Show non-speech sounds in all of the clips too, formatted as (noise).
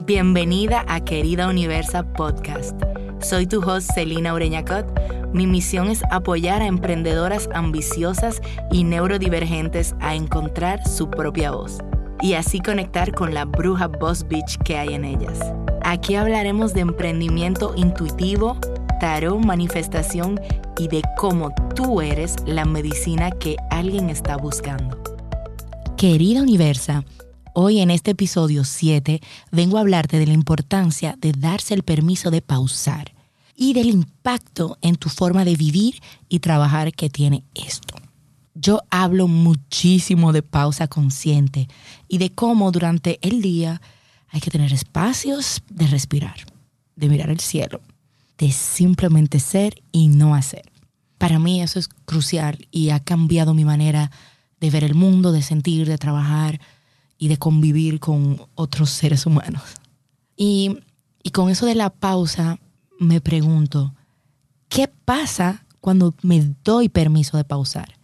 Bienvenida a Querida Universa Podcast. Soy tu host Celina Ureñacot. Mi misión es apoyar a emprendedoras ambiciosas y neurodivergentes a encontrar su propia voz y así conectar con la bruja Boss Bitch que hay en ellas. Aquí hablaremos de emprendimiento intuitivo, tarot, manifestación y de cómo tú eres la medicina que alguien está buscando. Querida Universa, Hoy en este episodio 7 vengo a hablarte de la importancia de darse el permiso de pausar y del impacto en tu forma de vivir y trabajar que tiene esto. Yo hablo muchísimo de pausa consciente y de cómo durante el día hay que tener espacios de respirar, de mirar el cielo, de simplemente ser y no hacer. Para mí eso es crucial y ha cambiado mi manera de ver el mundo, de sentir, de trabajar y de convivir con otros seres humanos. Y, y con eso de la pausa, me pregunto, ¿qué pasa cuando me doy permiso de pausar?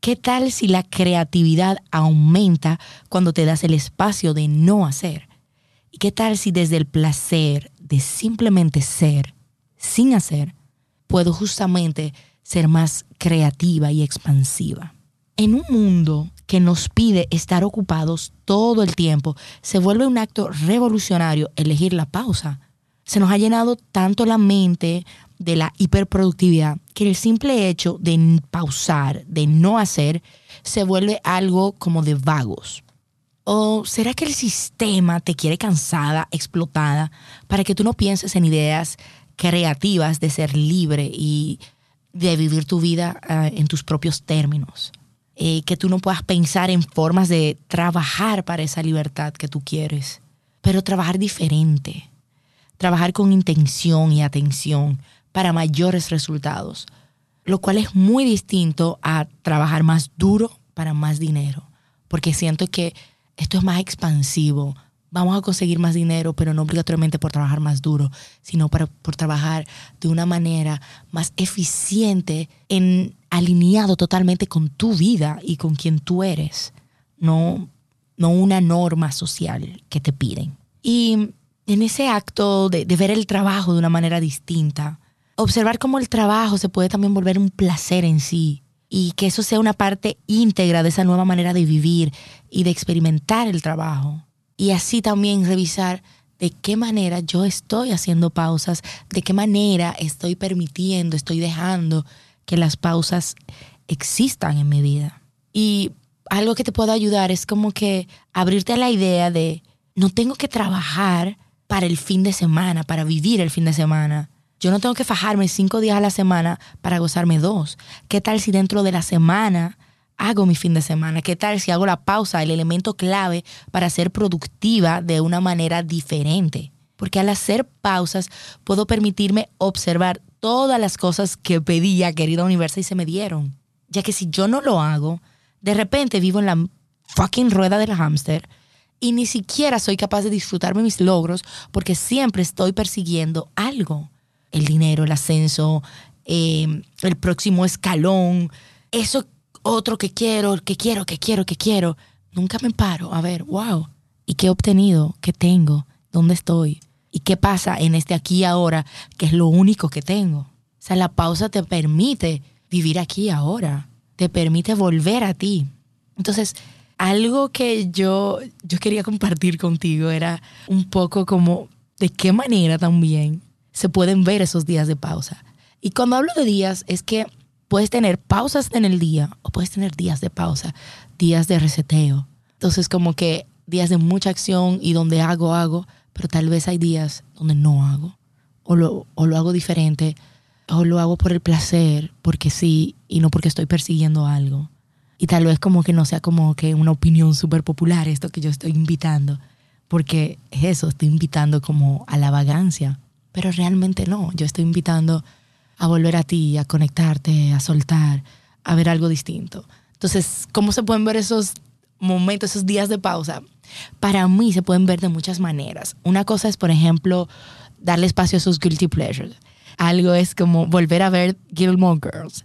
¿Qué tal si la creatividad aumenta cuando te das el espacio de no hacer? ¿Y qué tal si desde el placer de simplemente ser, sin hacer, puedo justamente ser más creativa y expansiva? En un mundo que nos pide estar ocupados todo el tiempo, se vuelve un acto revolucionario elegir la pausa. Se nos ha llenado tanto la mente de la hiperproductividad que el simple hecho de pausar, de no hacer, se vuelve algo como de vagos. ¿O será que el sistema te quiere cansada, explotada, para que tú no pienses en ideas creativas de ser libre y de vivir tu vida uh, en tus propios términos? Eh, que tú no puedas pensar en formas de trabajar para esa libertad que tú quieres, pero trabajar diferente, trabajar con intención y atención para mayores resultados, lo cual es muy distinto a trabajar más duro para más dinero, porque siento que esto es más expansivo, vamos a conseguir más dinero, pero no obligatoriamente por trabajar más duro, sino para, por trabajar de una manera más eficiente, en, alineado totalmente con tu vida y con quien tú eres, no, no una norma social que te piden. Y en ese acto de, de ver el trabajo de una manera distinta, observar cómo el trabajo se puede también volver un placer en sí y que eso sea una parte íntegra de esa nueva manera de vivir y de experimentar el trabajo y así también revisar de qué manera yo estoy haciendo pausas, de qué manera estoy permitiendo, estoy dejando que las pausas existan en mi vida. Y algo que te puede ayudar es como que abrirte a la idea de no tengo que trabajar para el fin de semana, para vivir el fin de semana. Yo no tengo que fajarme cinco días a la semana para gozarme dos. ¿Qué tal si dentro de la semana hago mi fin de semana? ¿Qué tal si hago la pausa, el elemento clave para ser productiva de una manera diferente? Porque al hacer pausas puedo permitirme observar todas las cosas que pedía, querida universo, y se me dieron. Ya que si yo no lo hago, de repente vivo en la fucking rueda del hámster y ni siquiera soy capaz de disfrutarme mis logros porque siempre estoy persiguiendo algo. El dinero, el ascenso, eh, el próximo escalón, eso otro que quiero, que quiero, que quiero, que quiero. Nunca me paro a ver, wow, ¿y qué he obtenido? ¿Qué tengo? ¿Dónde estoy? ¿Y qué pasa en este aquí ahora, que es lo único que tengo? O sea, la pausa te permite vivir aquí ahora, te permite volver a ti. Entonces, algo que yo, yo quería compartir contigo era un poco como de qué manera también se pueden ver esos días de pausa. Y cuando hablo de días es que puedes tener pausas en el día o puedes tener días de pausa, días de reseteo. Entonces como que días de mucha acción y donde hago, hago, pero tal vez hay días donde no hago o lo, o lo hago diferente o lo hago por el placer, porque sí y no porque estoy persiguiendo algo. Y tal vez como que no sea como que una opinión súper popular esto que yo estoy invitando, porque es eso, estoy invitando como a la vagancia, pero realmente no, yo estoy invitando a volver a ti, a conectarte, a soltar, a ver algo distinto. Entonces, ¿cómo se pueden ver esos momentos, esos días de pausa? Para mí se pueden ver de muchas maneras. Una cosa es, por ejemplo, darle espacio a esos guilty pleasures. Algo es como volver a ver Gilmore Girls.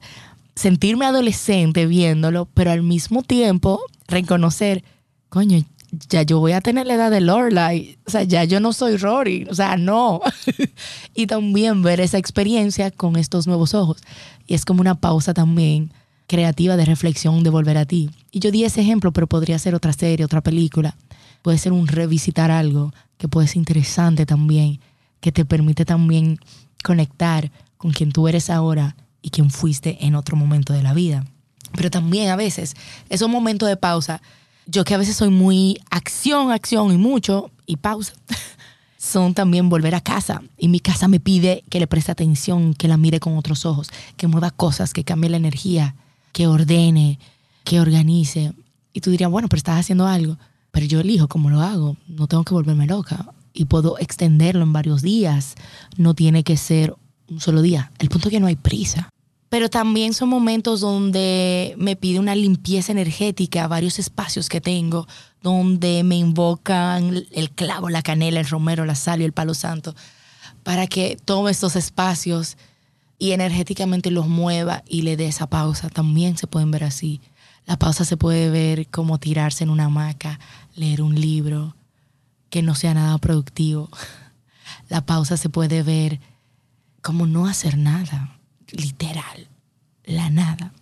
Sentirme adolescente viéndolo, pero al mismo tiempo reconocer, coño, ya yo voy a tener la edad de Lorelai, o sea, ya yo no soy Rory, o sea, no. (laughs) y también ver esa experiencia con estos nuevos ojos. Y es como una pausa también creativa de reflexión de volver a ti. Y yo di ese ejemplo, pero podría ser otra serie, otra película. Puede ser un revisitar algo que puede ser interesante también, que te permite también conectar con quien tú eres ahora y quien fuiste en otro momento de la vida. Pero también a veces esos momentos de pausa, yo que a veces soy muy acción, acción y mucho y pausa, (laughs) son también volver a casa. Y mi casa me pide que le preste atención, que la mire con otros ojos, que mueva cosas, que cambie la energía, que ordene, que organice. Y tú dirías, bueno, pero estás haciendo algo. Pero yo elijo cómo lo hago. No tengo que volverme loca. Y puedo extenderlo en varios días. No tiene que ser un solo día. El punto es que no hay prisa. Pero también son momentos donde me pide una limpieza energética, varios espacios que tengo, donde me invocan el clavo, la canela, el romero, la sal y el palo santo, para que tome estos espacios y energéticamente los mueva y le dé esa pausa. También se pueden ver así. La pausa se puede ver como tirarse en una hamaca, leer un libro que no sea nada productivo. (laughs) La pausa se puede ver como no hacer nada, literal, la nada,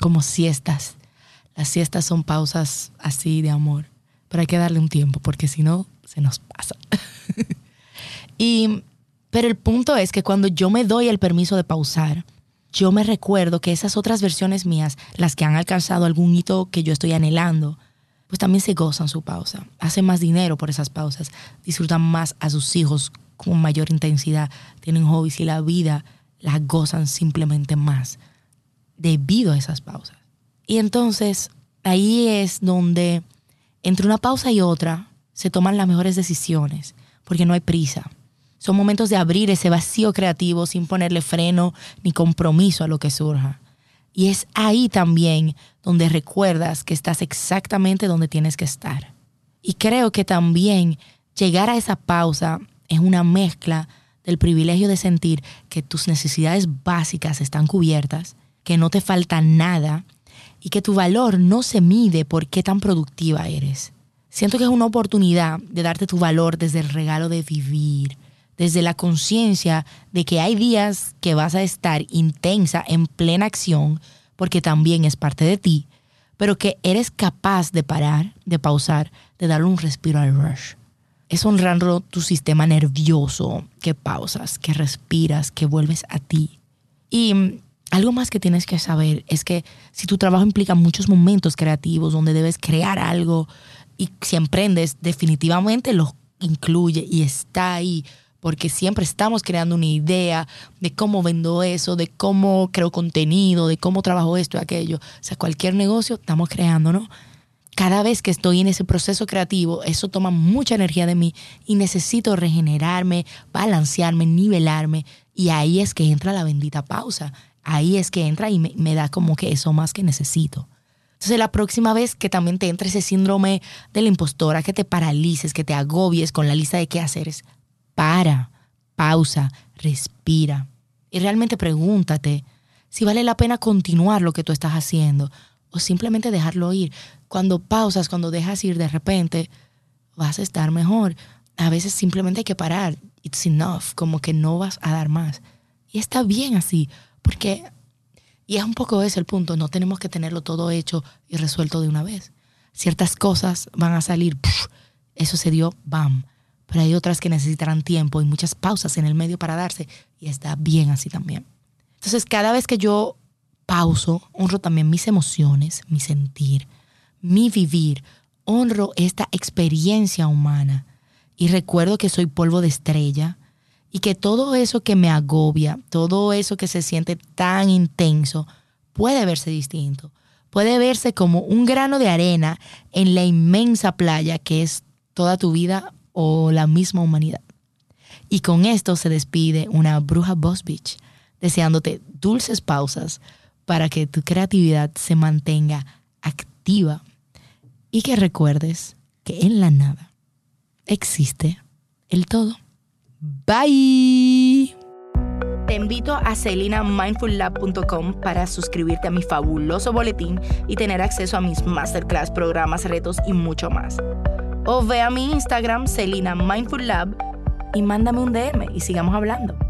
como siestas. Las siestas son pausas así de amor, pero hay que darle un tiempo porque si no, se nos pasa. (laughs) y, pero el punto es que cuando yo me doy el permiso de pausar, yo me recuerdo que esas otras versiones mías, las que han alcanzado algún hito que yo estoy anhelando, pues también se gozan su pausa, hacen más dinero por esas pausas, disfrutan más a sus hijos con mayor intensidad, tienen hobbies y la vida la gozan simplemente más debido a esas pausas. Y entonces ahí es donde entre una pausa y otra se toman las mejores decisiones, porque no hay prisa. Son momentos de abrir ese vacío creativo sin ponerle freno ni compromiso a lo que surja. Y es ahí también donde recuerdas que estás exactamente donde tienes que estar. Y creo que también llegar a esa pausa es una mezcla del privilegio de sentir que tus necesidades básicas están cubiertas, que no te falta nada y que tu valor no se mide por qué tan productiva eres. Siento que es una oportunidad de darte tu valor desde el regalo de vivir, desde la conciencia de que hay días que vas a estar intensa, en plena acción, porque también es parte de ti, pero que eres capaz de parar, de pausar, de darle un respiro al rush es honrando tu sistema nervioso, que pausas, que respiras, que vuelves a ti. Y mm, algo más que tienes que saber es que si tu trabajo implica muchos momentos creativos donde debes crear algo y si emprendes, definitivamente lo incluye y está ahí, porque siempre estamos creando una idea de cómo vendo eso, de cómo creo contenido, de cómo trabajo esto y aquello. O sea, cualquier negocio estamos creando, ¿no? Cada vez que estoy en ese proceso creativo, eso toma mucha energía de mí y necesito regenerarme, balancearme, nivelarme. Y ahí es que entra la bendita pausa. Ahí es que entra y me, da como que eso más que necesito. Entonces la próxima vez que también te entre ese síndrome de la impostora, que te paralices, que te agobies con la lista de qué hacer, es para, pausa, respira. Y realmente pregúntate si vale la pena continuar lo que tú estás haciendo o simplemente dejarlo ir. Cuando pausas, cuando dejas ir de repente, vas a estar mejor. A veces simplemente hay que parar. It's enough, como que no vas a dar más. Y está bien así, porque, y es un poco ese el punto, no tenemos que tenerlo todo hecho y resuelto de una vez. Ciertas cosas van a salir, eso se dio, bam. Pero hay otras que necesitarán tiempo y muchas pausas en el medio para darse y está bien así también. Entonces, cada vez que yo pauso, honro también mis emociones, mi sentir, mi vivir, honro esta experiencia humana y recuerdo que soy polvo de estrella y que todo eso que me agobia, todo eso que se siente tan intenso, puede verse distinto. Puede verse como un grano de arena en la inmensa playa que es toda tu vida o la misma humanidad. Y con esto se despide una bruja Boss Beach, deseándote dulces pausas, para que tu creatividad se mantenga activa y que recuerdes que en la nada existe el todo. Bye. Te invito a celinamindfullab.com para suscribirte a mi fabuloso boletín y tener acceso a mis masterclass, programas, retos y mucho más. O ve a mi Instagram, Celina y mándame un DM y sigamos hablando.